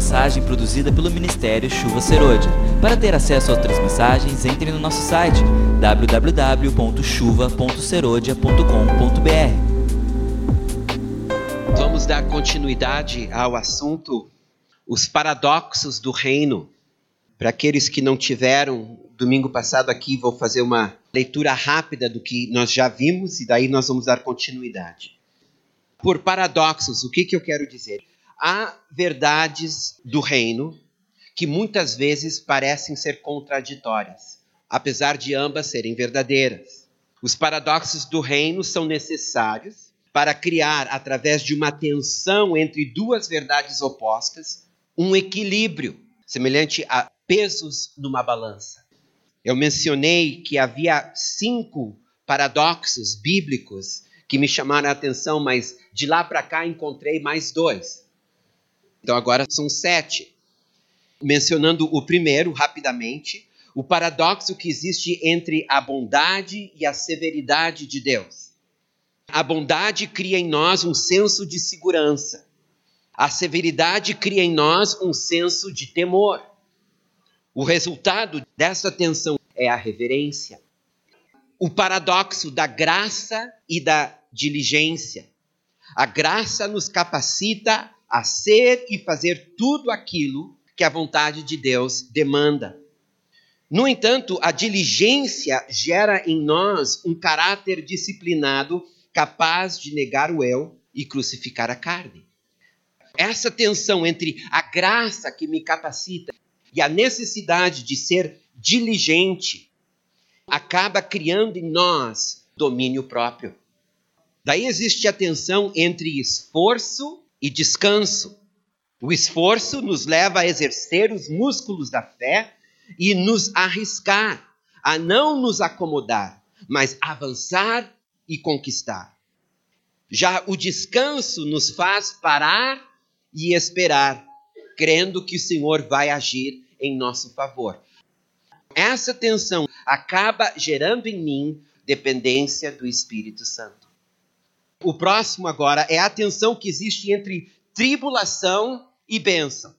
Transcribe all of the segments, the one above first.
mensagem produzida pelo Ministério Chuva Serôdia. Para ter acesso a outras mensagens, entre no nosso site www.chuva.serodia.com.br. Vamos dar continuidade ao assunto os paradoxos do reino. Para aqueles que não tiveram domingo passado aqui, vou fazer uma leitura rápida do que nós já vimos e daí nós vamos dar continuidade. Por paradoxos, o que, que eu quero dizer? Há verdades do reino que muitas vezes parecem ser contraditórias, apesar de ambas serem verdadeiras. Os paradoxos do reino são necessários para criar, através de uma tensão entre duas verdades opostas, um equilíbrio semelhante a pesos numa balança. Eu mencionei que havia cinco paradoxos bíblicos que me chamaram a atenção, mas de lá para cá encontrei mais dois. Então agora são sete. Mencionando o primeiro rapidamente, o paradoxo que existe entre a bondade e a severidade de Deus. A bondade cria em nós um senso de segurança. A severidade cria em nós um senso de temor. O resultado dessa tensão é a reverência. O paradoxo da graça e da diligência. A graça nos capacita a ser e fazer tudo aquilo que a vontade de Deus demanda. No entanto, a diligência gera em nós um caráter disciplinado capaz de negar o eu e crucificar a carne. Essa tensão entre a graça que me capacita e a necessidade de ser diligente acaba criando em nós domínio próprio. Daí existe a tensão entre esforço e descanso. O esforço nos leva a exercer os músculos da fé e nos arriscar, a não nos acomodar, mas avançar e conquistar. Já o descanso nos faz parar e esperar, crendo que o Senhor vai agir em nosso favor. Essa tensão acaba gerando em mim dependência do Espírito Santo. O próximo agora é a tensão que existe entre tribulação e bênção.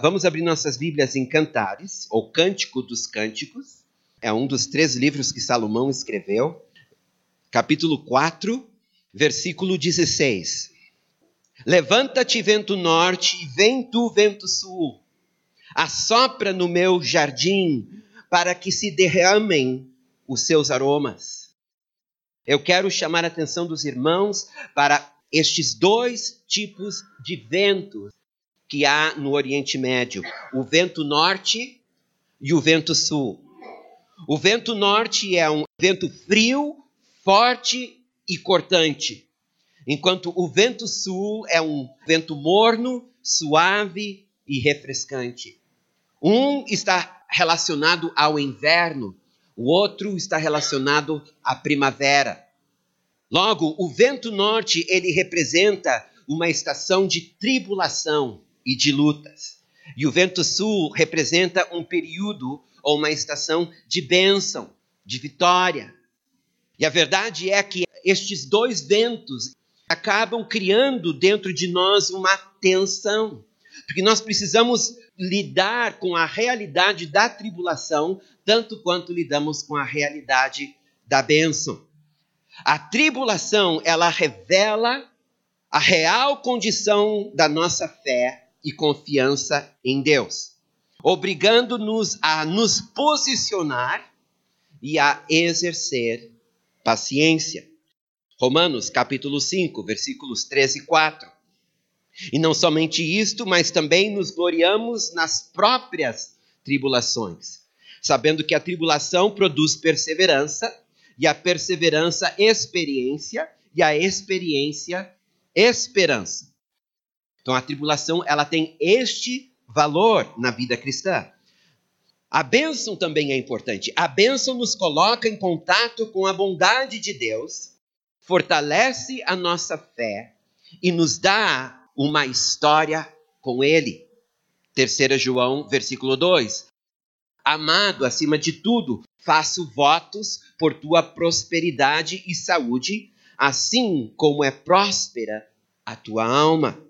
Vamos abrir nossas Bíblias em Cantares, ou Cântico dos Cânticos. É um dos três livros que Salomão escreveu. Capítulo 4, versículo 16. Levanta-te, vento norte, e vem tu, vento sul. Assopra no meu jardim, para que se derramem os seus aromas. Eu quero chamar a atenção dos irmãos para estes dois tipos de ventos que há no Oriente Médio: o vento norte e o vento sul. O vento norte é um vento frio, forte e cortante, enquanto o vento sul é um vento morno, suave e refrescante. Um está relacionado ao inverno o outro está relacionado à primavera. Logo, o vento norte, ele representa uma estação de tribulação e de lutas. E o vento sul representa um período ou uma estação de bênção, de vitória. E a verdade é que estes dois ventos acabam criando dentro de nós uma tensão, porque nós precisamos lidar com a realidade da tribulação tanto quanto lidamos com a realidade da bênção. A tribulação, ela revela a real condição da nossa fé e confiança em Deus, obrigando-nos a nos posicionar e a exercer paciência. Romanos capítulo 5, versículos 13 e 4. E não somente isto, mas também nos gloriamos nas próprias tribulações, sabendo que a tribulação produz perseverança, e a perseverança, experiência, e a experiência, esperança. Então a tribulação, ela tem este valor na vida cristã. A bênção também é importante. A bênção nos coloca em contato com a bondade de Deus, fortalece a nossa fé e nos dá uma história com ele. 3 João, versículo 2. Amado, acima de tudo, faço votos por tua prosperidade e saúde, assim como é próspera a tua alma.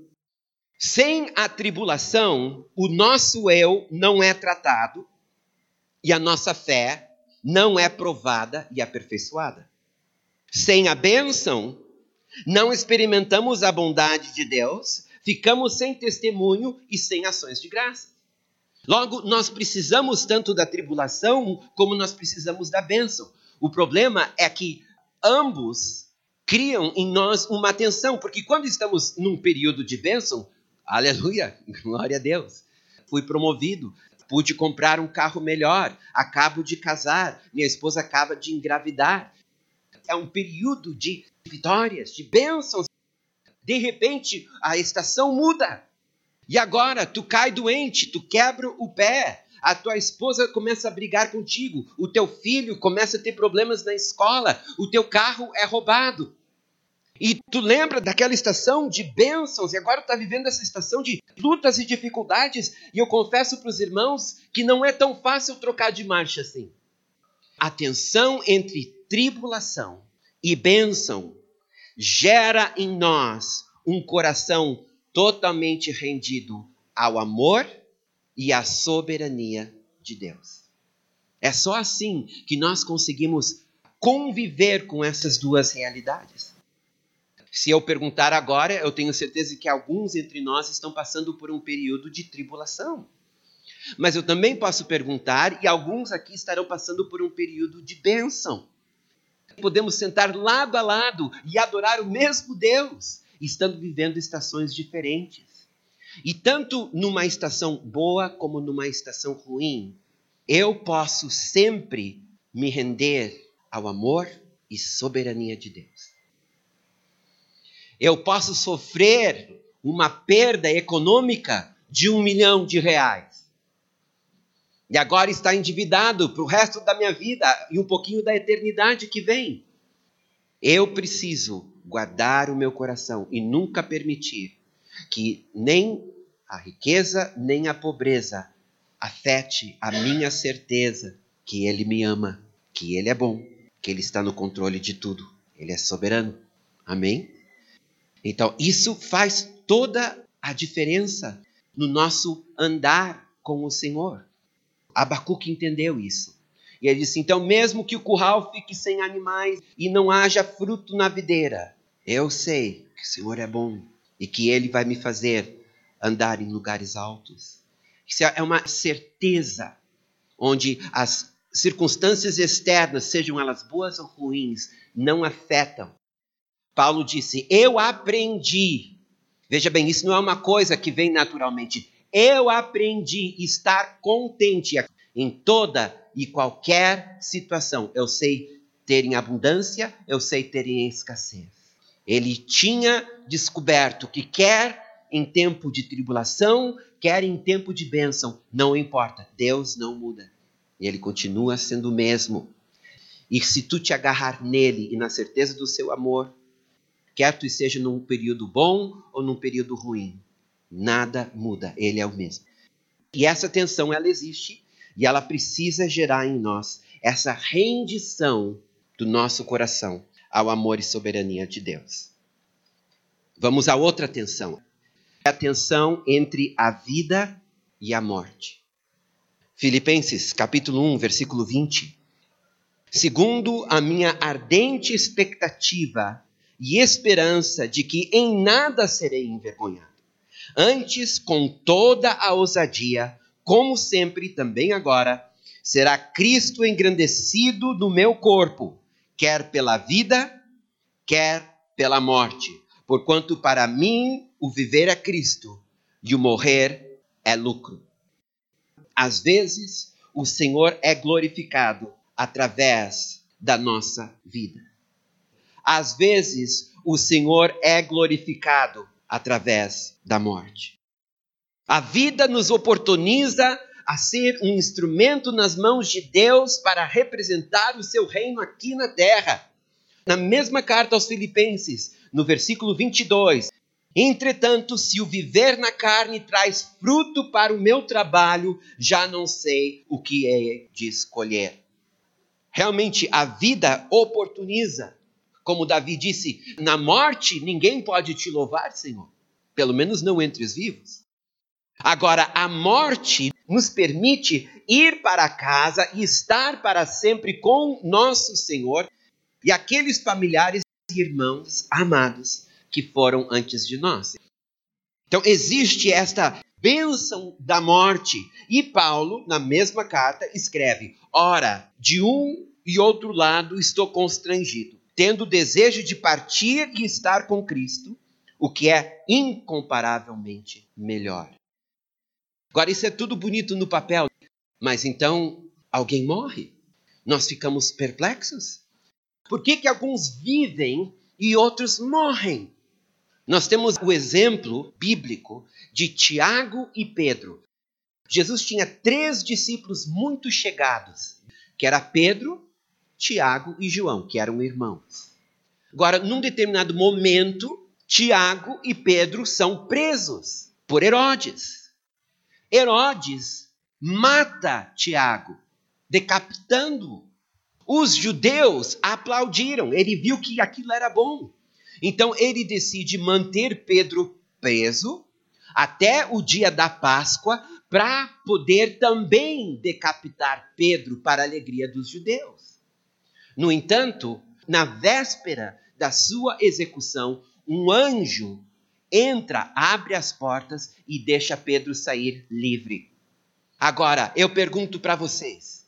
Sem a tribulação, o nosso eu não é tratado e a nossa fé não é provada e aperfeiçoada. Sem a bênção, não experimentamos a bondade de Deus, ficamos sem testemunho e sem ações de graça. Logo, nós precisamos tanto da tribulação como nós precisamos da bênção. O problema é que ambos criam em nós uma tensão, porque quando estamos num período de bênção, aleluia, glória a Deus, fui promovido, pude comprar um carro melhor, acabo de casar, minha esposa acaba de engravidar. É um período de vitórias, de bênçãos. De repente, a estação muda. E agora tu cai doente, tu quebra o pé, a tua esposa começa a brigar contigo, o teu filho começa a ter problemas na escola, o teu carro é roubado. E tu lembra daquela estação de bênçãos e agora está vivendo essa estação de lutas e dificuldades. E eu confesso para os irmãos que não é tão fácil trocar de marcha assim. A tensão entre tribulação e bênção gera em nós um coração totalmente rendido ao amor e à soberania de Deus. É só assim que nós conseguimos conviver com essas duas realidades. Se eu perguntar agora, eu tenho certeza que alguns entre nós estão passando por um período de tribulação. Mas eu também posso perguntar, e alguns aqui estarão passando por um período de bênção. Podemos sentar lado a lado e adorar o mesmo Deus, estando vivendo estações diferentes. E tanto numa estação boa como numa estação ruim, eu posso sempre me render ao amor e soberania de Deus. Eu posso sofrer uma perda econômica de um milhão de reais. E agora está endividado para o resto da minha vida e um pouquinho da eternidade que vem. Eu preciso guardar o meu coração e nunca permitir que nem a riqueza nem a pobreza afete a minha certeza que Ele me ama, que Ele é bom, que Ele está no controle de tudo, Ele é soberano. Amém? Então, isso faz toda a diferença no nosso andar com o Senhor. Abacuque entendeu isso. E ele disse: então, mesmo que o curral fique sem animais e não haja fruto na videira, eu sei que o Senhor é bom e que Ele vai me fazer andar em lugares altos. Isso é uma certeza onde as circunstâncias externas, sejam elas boas ou ruins, não afetam Paulo disse: Eu aprendi. Veja bem, isso não é uma coisa que vem naturalmente. Eu aprendi estar contente em toda e qualquer situação. Eu sei ter em abundância, eu sei ter em escassez. Ele tinha descoberto que quer em tempo de tribulação, quer em tempo de bênção, não importa, Deus não muda. Ele continua sendo o mesmo. E se tu te agarrar nele e na certeza do seu amor, quer tu esteja num período bom ou num período ruim. Nada muda, ele é o mesmo. E essa tensão, ela existe e ela precisa gerar em nós essa rendição do nosso coração ao amor e soberania de Deus. Vamos a outra tensão. A tensão entre a vida e a morte. Filipenses, capítulo 1, versículo 20. Segundo a minha ardente expectativa e esperança de que em nada serei envergonhado. Antes, com toda a ousadia, como sempre também agora, será Cristo engrandecido no meu corpo, quer pela vida, quer pela morte. Porquanto para mim o viver é Cristo e o morrer é lucro. Às vezes, o Senhor é glorificado através da nossa vida. Às vezes, o Senhor é glorificado através da morte. A vida nos oportuniza a ser um instrumento nas mãos de Deus para representar o seu reino aqui na terra. Na mesma carta aos Filipenses, no versículo 22, Entretanto, se o viver na carne traz fruto para o meu trabalho, já não sei o que é de escolher. Realmente, a vida oportuniza como Davi disse: Na morte ninguém pode te louvar, Senhor. pelo menos não entre os vivos. Agora, a morte nos permite ir para casa e estar para sempre com nosso Senhor e aqueles familiares e irmãos amados que foram antes de nós. Então, existe esta bênção da morte. E Paulo, na mesma carta, escreve: Ora, de um e outro lado estou constrangido, tendo desejo de partir e estar com Cristo, o que é incomparavelmente melhor. Agora, isso é tudo bonito no papel, mas então alguém morre? Nós ficamos perplexos? Por que, que alguns vivem e outros morrem? Nós temos o exemplo bíblico de Tiago e Pedro. Jesus tinha três discípulos muito chegados, que era Pedro, Tiago e João, que eram irmãos. Agora, num determinado momento, Tiago e Pedro são presos por Herodes. Herodes mata Tiago, decapitando-o. Os judeus aplaudiram, ele viu que aquilo era bom. Então ele decide manter Pedro preso até o dia da Páscoa para poder também decapitar Pedro para a alegria dos judeus. No entanto, na véspera da sua execução, um anjo entra, abre as portas e deixa Pedro sair livre. Agora, eu pergunto para vocês: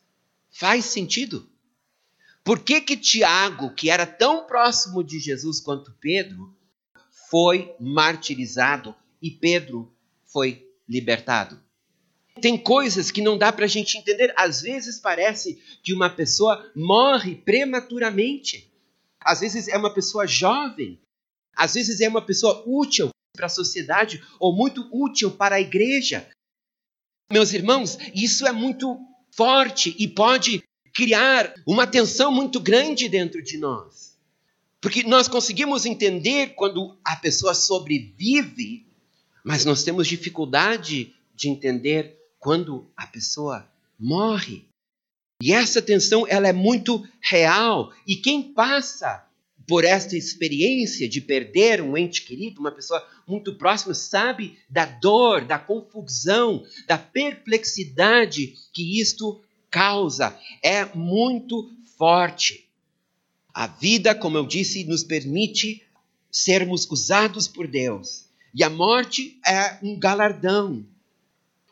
faz sentido? Por que que Tiago, que era tão próximo de Jesus quanto Pedro, foi martirizado e Pedro foi libertado? Tem coisas que não dá para a gente entender. Às vezes parece que uma pessoa morre prematuramente. Às vezes é uma pessoa jovem. Às vezes é uma pessoa útil para a sociedade ou muito útil para a igreja. Meus irmãos, isso é muito forte e pode criar uma tensão muito grande dentro de nós. Porque nós conseguimos entender quando a pessoa sobrevive, mas nós temos dificuldade de entender quando a pessoa morre. E essa tensão ela é muito real. E quem passa por esta experiência de perder um ente querido, uma pessoa muito próxima, sabe da dor, da confusão, da perplexidade que isto causa é muito forte. A vida, como eu disse, nos permite sermos usados por Deus. E a morte é um galardão.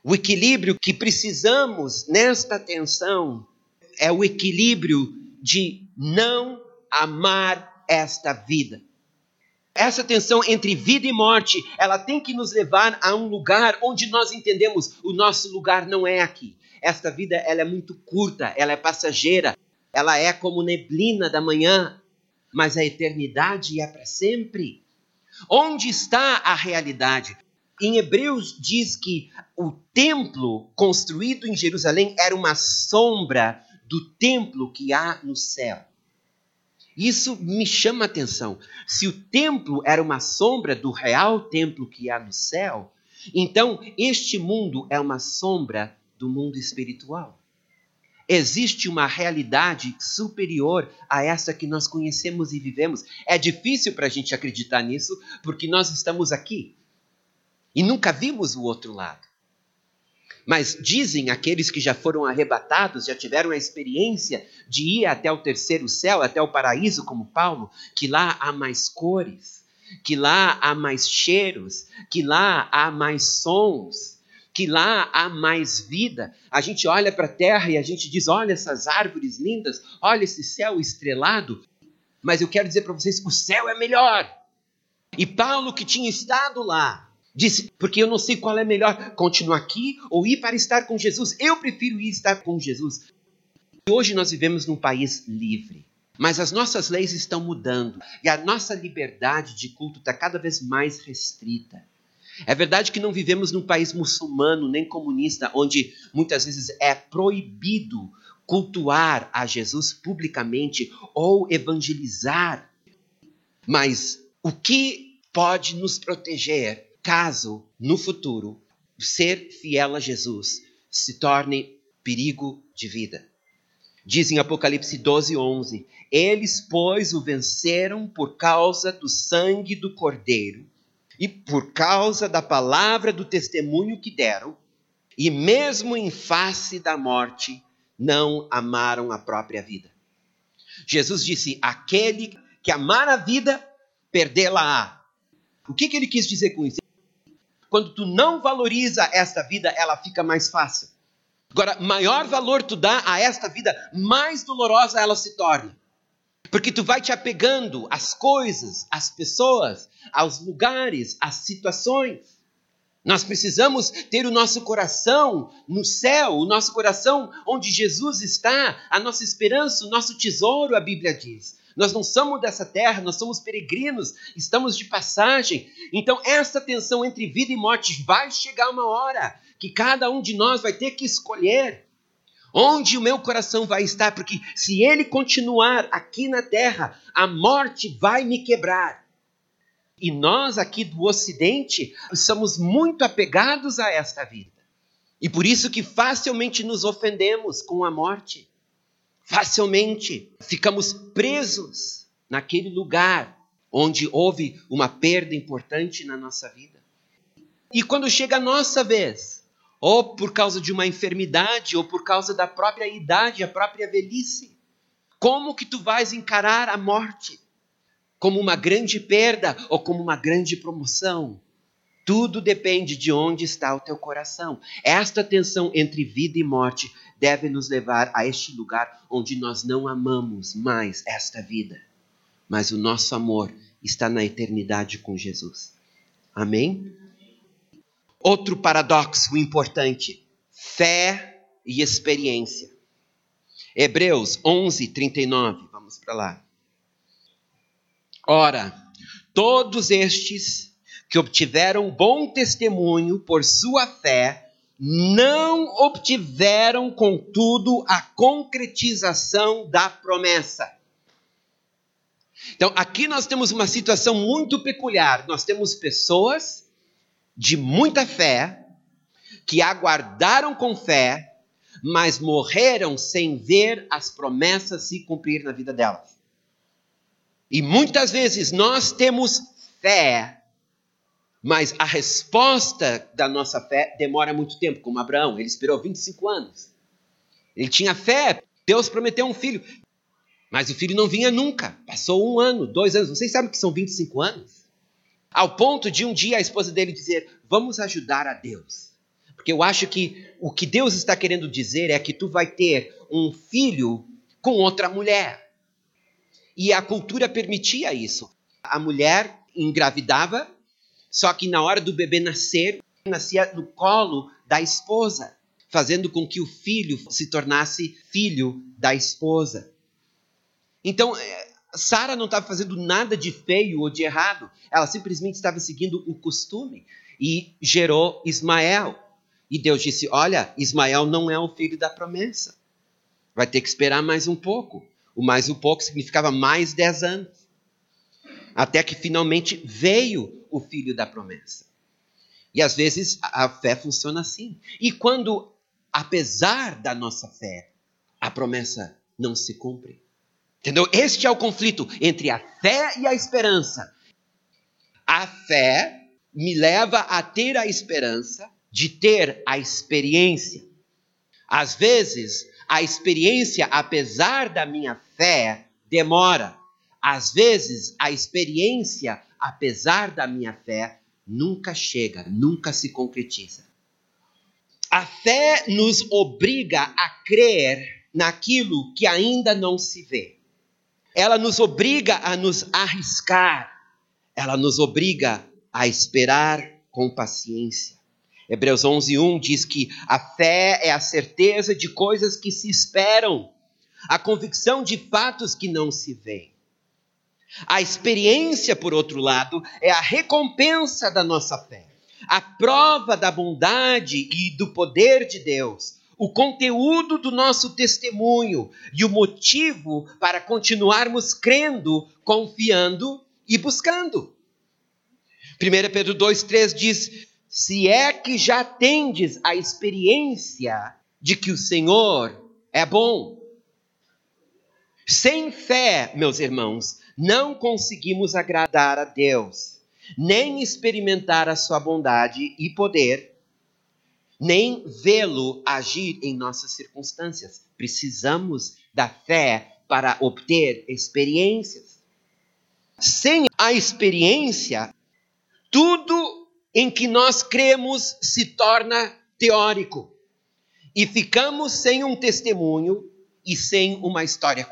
O equilíbrio que precisamos nesta tensão é o equilíbrio de não amar esta vida. Essa tensão entre vida e morte, ela tem que nos levar a um lugar onde nós entendemos o nosso lugar não é aqui. Esta vida ela é muito curta, ela é passageira, ela é como neblina da manhã, mas a eternidade é para sempre. Onde está a realidade? Em Hebreus diz que o templo construído em Jerusalém era uma sombra do templo que há no céu. Isso me chama a atenção. Se o templo era uma sombra do real templo que há no céu, então este mundo é uma sombra do mundo espiritual. Existe uma realidade superior a essa que nós conhecemos e vivemos. É difícil para a gente acreditar nisso, porque nós estamos aqui e nunca vimos o outro lado. Mas dizem aqueles que já foram arrebatados, já tiveram a experiência de ir até o terceiro céu, até o paraíso, como Paulo, que lá há mais cores, que lá há mais cheiros, que lá há mais sons, que lá há mais vida. A gente olha para a terra e a gente diz: olha essas árvores lindas, olha esse céu estrelado. Mas eu quero dizer para vocês: o céu é melhor. E Paulo, que tinha estado lá, disse: porque eu não sei qual é melhor, continuar aqui ou ir para estar com Jesus. Eu prefiro ir estar com Jesus. Hoje nós vivemos num país livre. Mas as nossas leis estão mudando e a nossa liberdade de culto está cada vez mais restrita. É verdade que não vivemos num país muçulmano nem comunista, onde muitas vezes é proibido cultuar a Jesus publicamente ou evangelizar. Mas o que pode nos proteger caso no futuro ser fiel a Jesus se torne perigo de vida? Diz em Apocalipse 12, 11: Eles, pois, o venceram por causa do sangue do Cordeiro e por causa da palavra do testemunho que deram, e mesmo em face da morte, não amaram a própria vida. Jesus disse: aquele que amar a vida, perdê-la-á. O que, que ele quis dizer com isso? Quando tu não valoriza esta vida, ela fica mais fácil. Agora, maior valor tu dá a esta vida, mais dolorosa ela se torna. Porque tu vai te apegando às coisas, às pessoas, aos lugares, às situações. Nós precisamos ter o nosso coração no céu, o nosso coração onde Jesus está, a nossa esperança, o nosso tesouro, a Bíblia diz. Nós não somos dessa terra, nós somos peregrinos, estamos de passagem. Então, essa tensão entre vida e morte vai chegar uma hora que cada um de nós vai ter que escolher onde o meu coração vai estar, porque se ele continuar aqui na terra, a morte vai me quebrar. E nós aqui do Ocidente somos muito apegados a esta vida. E por isso que facilmente nos ofendemos com a morte. Facilmente ficamos presos naquele lugar onde houve uma perda importante na nossa vida. E quando chega a nossa vez, ou por causa de uma enfermidade, ou por causa da própria idade, a própria velhice, como que tu vais encarar a morte? como uma grande perda ou como uma grande promoção. Tudo depende de onde está o teu coração. Esta tensão entre vida e morte deve nos levar a este lugar onde nós não amamos mais esta vida, mas o nosso amor está na eternidade com Jesus. Amém? Outro paradoxo importante: fé e experiência. Hebreus 11, 39. Vamos para lá. Ora, todos estes que obtiveram bom testemunho por sua fé, não obtiveram, contudo, a concretização da promessa. Então, aqui nós temos uma situação muito peculiar. Nós temos pessoas de muita fé que aguardaram com fé, mas morreram sem ver as promessas se cumprir na vida delas. E muitas vezes nós temos fé, mas a resposta da nossa fé demora muito tempo, como Abraão, ele esperou 25 anos. Ele tinha fé, Deus prometeu um filho, mas o filho não vinha nunca. Passou um ano, dois anos, vocês sabem que são 25 anos? Ao ponto de um dia a esposa dele dizer: Vamos ajudar a Deus. Porque eu acho que o que Deus está querendo dizer é que tu vai ter um filho com outra mulher. E a cultura permitia isso. A mulher engravidava, só que na hora do bebê nascer, nascia no colo da esposa, fazendo com que o filho se tornasse filho da esposa. Então, eh, Sara não estava fazendo nada de feio ou de errado, ela simplesmente estava seguindo o costume e gerou Ismael. E Deus disse: Olha, Ismael não é o filho da promessa. Vai ter que esperar mais um pouco. O mais um pouco significava mais dez anos. Até que finalmente veio o filho da promessa. E às vezes a fé funciona assim. E quando, apesar da nossa fé, a promessa não se cumpre. Entendeu? Este é o conflito entre a fé e a esperança. A fé me leva a ter a esperança de ter a experiência. Às vezes, a experiência, apesar da minha fé, demora. Às vezes, a experiência, apesar da minha fé, nunca chega, nunca se concretiza. A fé nos obriga a crer naquilo que ainda não se vê. Ela nos obriga a nos arriscar. Ela nos obriga a esperar com paciência. Hebreus 11:1 diz que a fé é a certeza de coisas que se esperam, a convicção de fatos que não se veem. A experiência, por outro lado, é a recompensa da nossa fé, a prova da bondade e do poder de Deus, o conteúdo do nosso testemunho e o motivo para continuarmos crendo, confiando e buscando. 1 Pedro 2,3 diz: se é que já tendes a experiência de que o Senhor é bom. Sem fé, meus irmãos, não conseguimos agradar a Deus. nem experimentar a sua bondade e poder, nem vê-lo agir em nossas circunstâncias. Precisamos da fé para obter experiências. Sem a experiência, tudo em que nós cremos se torna teórico e ficamos sem um testemunho e sem uma história.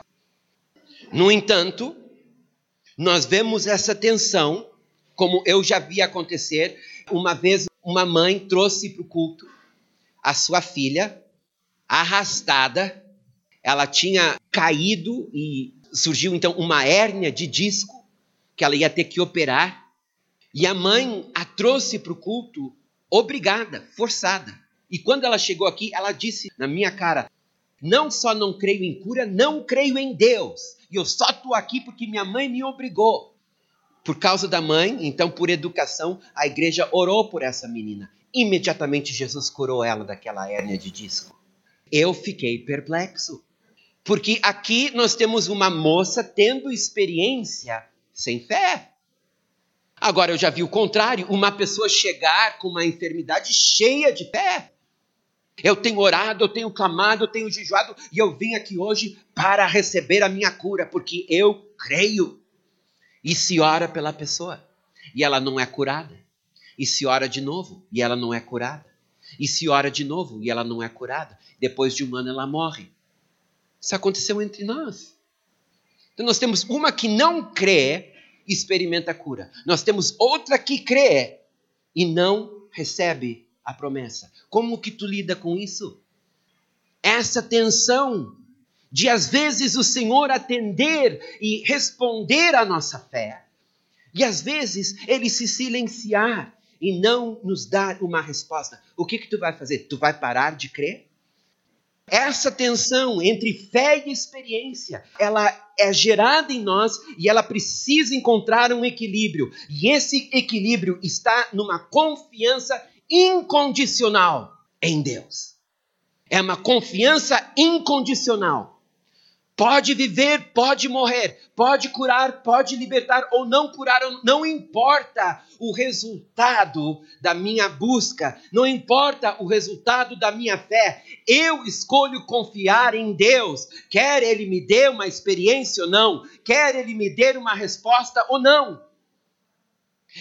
No entanto, nós vemos essa tensão, como eu já vi acontecer. Uma vez, uma mãe trouxe para o culto a sua filha, arrastada, ela tinha caído e surgiu então uma hérnia de disco que ela ia ter que operar. E a mãe a trouxe para o culto obrigada, forçada. E quando ela chegou aqui, ela disse na minha cara: Não só não creio em cura, não creio em Deus. E eu só estou aqui porque minha mãe me obrigou. Por causa da mãe, então, por educação, a igreja orou por essa menina. Imediatamente Jesus curou ela daquela hérnia de disco. Eu fiquei perplexo. Porque aqui nós temos uma moça tendo experiência sem fé. Agora eu já vi o contrário, uma pessoa chegar com uma enfermidade cheia de fé. Eu tenho orado, eu tenho clamado, eu tenho jejuado e eu vim aqui hoje para receber a minha cura, porque eu creio. E se ora pela pessoa e ela não é curada. E se ora de novo e ela não é curada. E se ora de novo e ela não é curada. Depois de um ano ela morre. Isso aconteceu entre nós. Então nós temos uma que não crê e experimenta a cura. Nós temos outra que crê e não recebe a promessa. Como que tu lida com isso? Essa tensão de às vezes o Senhor atender e responder à nossa fé, e às vezes ele se silenciar e não nos dar uma resposta. O que que tu vai fazer? Tu vai parar de crer? Essa tensão entre fé e experiência, ela é gerada em nós e ela precisa encontrar um equilíbrio. E esse equilíbrio está numa confiança incondicional em Deus. É uma confiança incondicional. Pode viver, pode morrer, pode curar, pode libertar ou não curar, não importa o resultado da minha busca, não importa o resultado da minha fé, eu escolho confiar em Deus, quer Ele me dê uma experiência ou não, quer Ele me dê uma resposta ou não.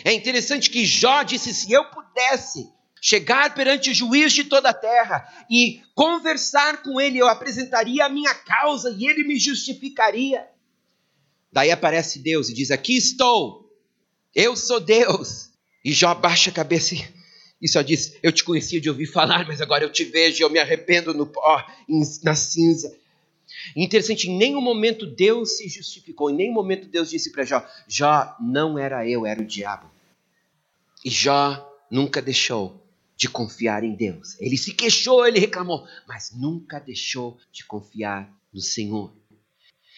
É interessante que Jó disse: se eu pudesse chegar perante o juiz de toda a terra e conversar com ele, eu apresentaria a minha causa e ele me justificaria. Daí aparece Deus e diz: Aqui estou, eu sou Deus. E Jó baixa a cabeça e só diz: Eu te conhecia de ouvir falar, mas agora eu te vejo e eu me arrependo no pó, na cinza. Interessante, em nenhum momento Deus se justificou, em nenhum momento Deus disse para Jó: Jó, não era eu, era o diabo. E Jó nunca deixou de confiar em Deus. Ele se queixou, ele reclamou, mas nunca deixou de confiar no Senhor.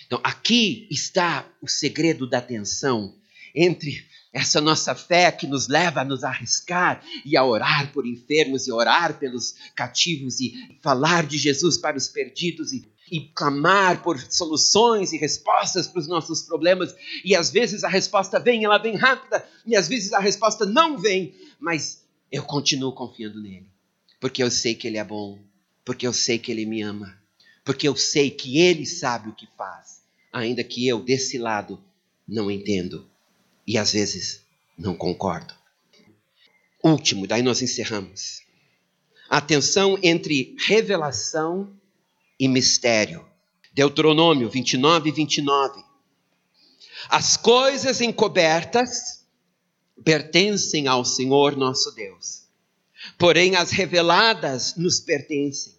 Então, aqui está o segredo da tensão entre essa nossa fé que nos leva a nos arriscar e a orar por enfermos e orar pelos cativos e falar de Jesus para os perdidos e, e clamar por soluções e respostas para os nossos problemas. E às vezes a resposta vem, ela vem rápida, e às vezes a resposta não vem, mas eu continuo confiando nele, porque eu sei que ele é bom, porque eu sei que ele me ama, porque eu sei que ele sabe o que faz, ainda que eu desse lado não entendo e às vezes não concordo. Último, daí nós encerramos. A tensão entre revelação e mistério. Deuteronômio 29 e 29. As coisas encobertas pertencem ao Senhor nosso Deus. Porém, as reveladas nos pertencem,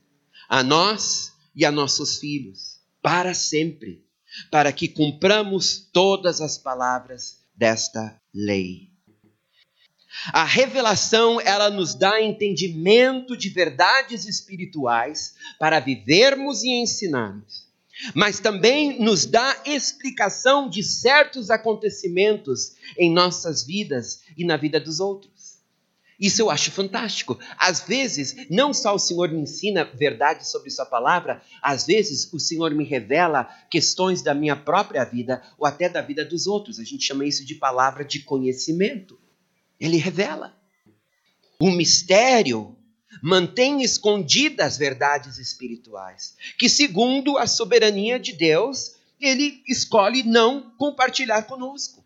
a nós e a nossos filhos, para sempre, para que cumpramos todas as palavras desta lei. A revelação, ela nos dá entendimento de verdades espirituais para vivermos e ensinarmos mas também nos dá explicação de certos acontecimentos em nossas vidas e na vida dos outros. Isso eu acho fantástico. Às vezes, não só o Senhor me ensina verdade sobre Sua palavra, às vezes o Senhor me revela questões da minha própria vida ou até da vida dos outros. A gente chama isso de palavra de conhecimento. Ele revela. O mistério mantém escondidas as verdades espirituais, que segundo a soberania de Deus, ele escolhe não compartilhar conosco.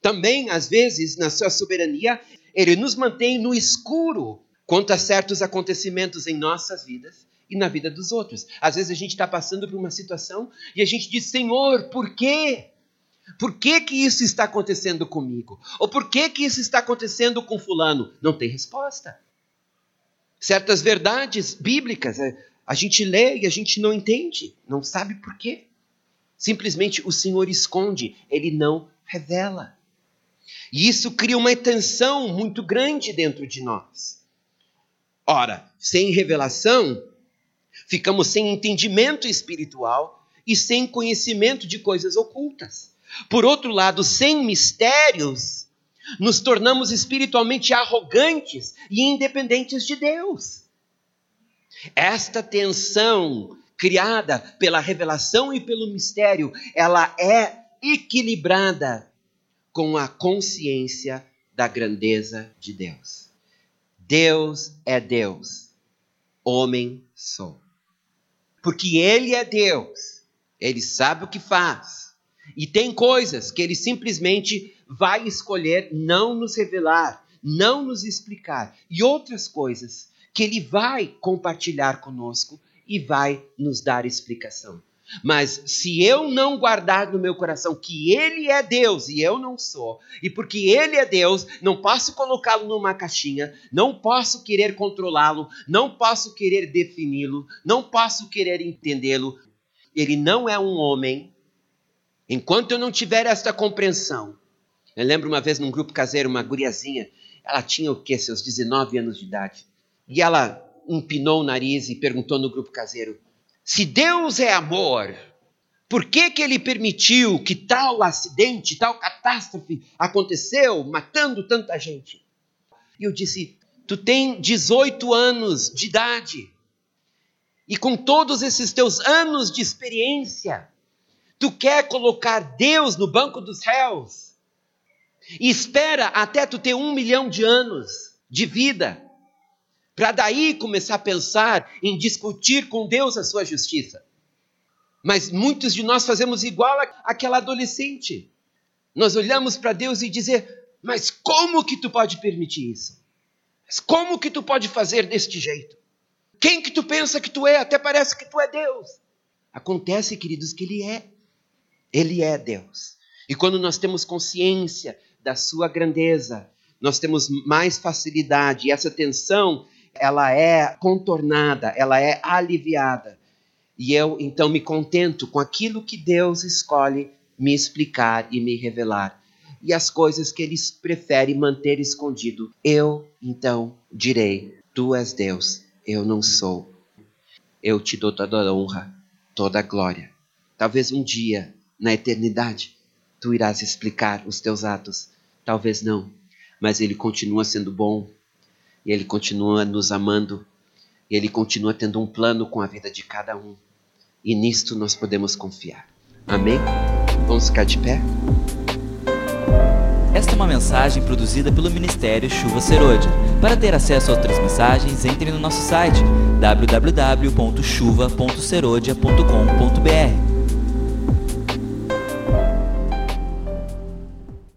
Também, às vezes, na sua soberania, ele nos mantém no escuro quanto a certos acontecimentos em nossas vidas e na vida dos outros. Às vezes a gente está passando por uma situação e a gente diz: Senhor, por quê? Por que, que isso está acontecendo comigo? Ou por que, que isso está acontecendo com Fulano? Não tem resposta. Certas verdades bíblicas é, a gente lê e a gente não entende, não sabe por quê. Simplesmente o Senhor esconde, ele não revela. E isso cria uma tensão muito grande dentro de nós. Ora, sem revelação, ficamos sem entendimento espiritual e sem conhecimento de coisas ocultas. Por outro lado, sem mistérios, nos tornamos espiritualmente arrogantes e independentes de Deus. Esta tensão criada pela revelação e pelo mistério, ela é equilibrada com a consciência da grandeza de Deus. Deus é Deus, homem sou. Porque Ele é Deus, Ele sabe o que faz. E tem coisas que Ele simplesmente vai escolher não nos revelar, não nos explicar, e outras coisas que ele vai compartilhar conosco e vai nos dar explicação. Mas se eu não guardar no meu coração que Ele é Deus e eu não sou, e porque Ele é Deus, não posso colocá-lo numa caixinha, não posso querer controlá-lo, não posso querer defini-lo, não posso querer entendê-lo. Ele não é um homem. Enquanto eu não tiver esta compreensão, eu lembro uma vez num grupo caseiro, uma guriazinha, ela tinha o quê? Seus 19 anos de idade. E ela empinou o nariz e perguntou no grupo caseiro: se Deus é amor, por que, que ele permitiu que tal acidente, tal catástrofe aconteceu, matando tanta gente? E eu disse: Tu tem 18 anos de idade, e com todos esses teus anos de experiência, tu quer colocar Deus no banco dos réus? E espera até tu ter um milhão de anos de vida, para daí começar a pensar em discutir com Deus a sua justiça. Mas muitos de nós fazemos igual aquela adolescente. Nós olhamos para Deus e dizer: Mas como que tu pode permitir isso? Mas como que tu pode fazer deste jeito? Quem que tu pensa que tu é? Até parece que tu é Deus. Acontece, queridos, que Ele é. Ele é Deus. E quando nós temos consciência da sua grandeza, nós temos mais facilidade. E essa tensão, ela é contornada, ela é aliviada. E eu então me contento com aquilo que Deus escolhe me explicar e me revelar. E as coisas que Ele prefere manter escondido, eu então direi: Tu és Deus, eu não sou. Eu te dou toda a honra, toda a glória. Talvez um dia, na eternidade, tu irás explicar os teus atos Talvez não, mas Ele continua sendo bom, e Ele continua nos amando, e Ele continua tendo um plano com a vida de cada um. E nisto nós podemos confiar. Amém? Vamos ficar de pé? Esta é uma mensagem produzida pelo Ministério Chuva Serôdia. Para ter acesso a outras mensagens, entre no nosso site www.chuva.serodia.com.br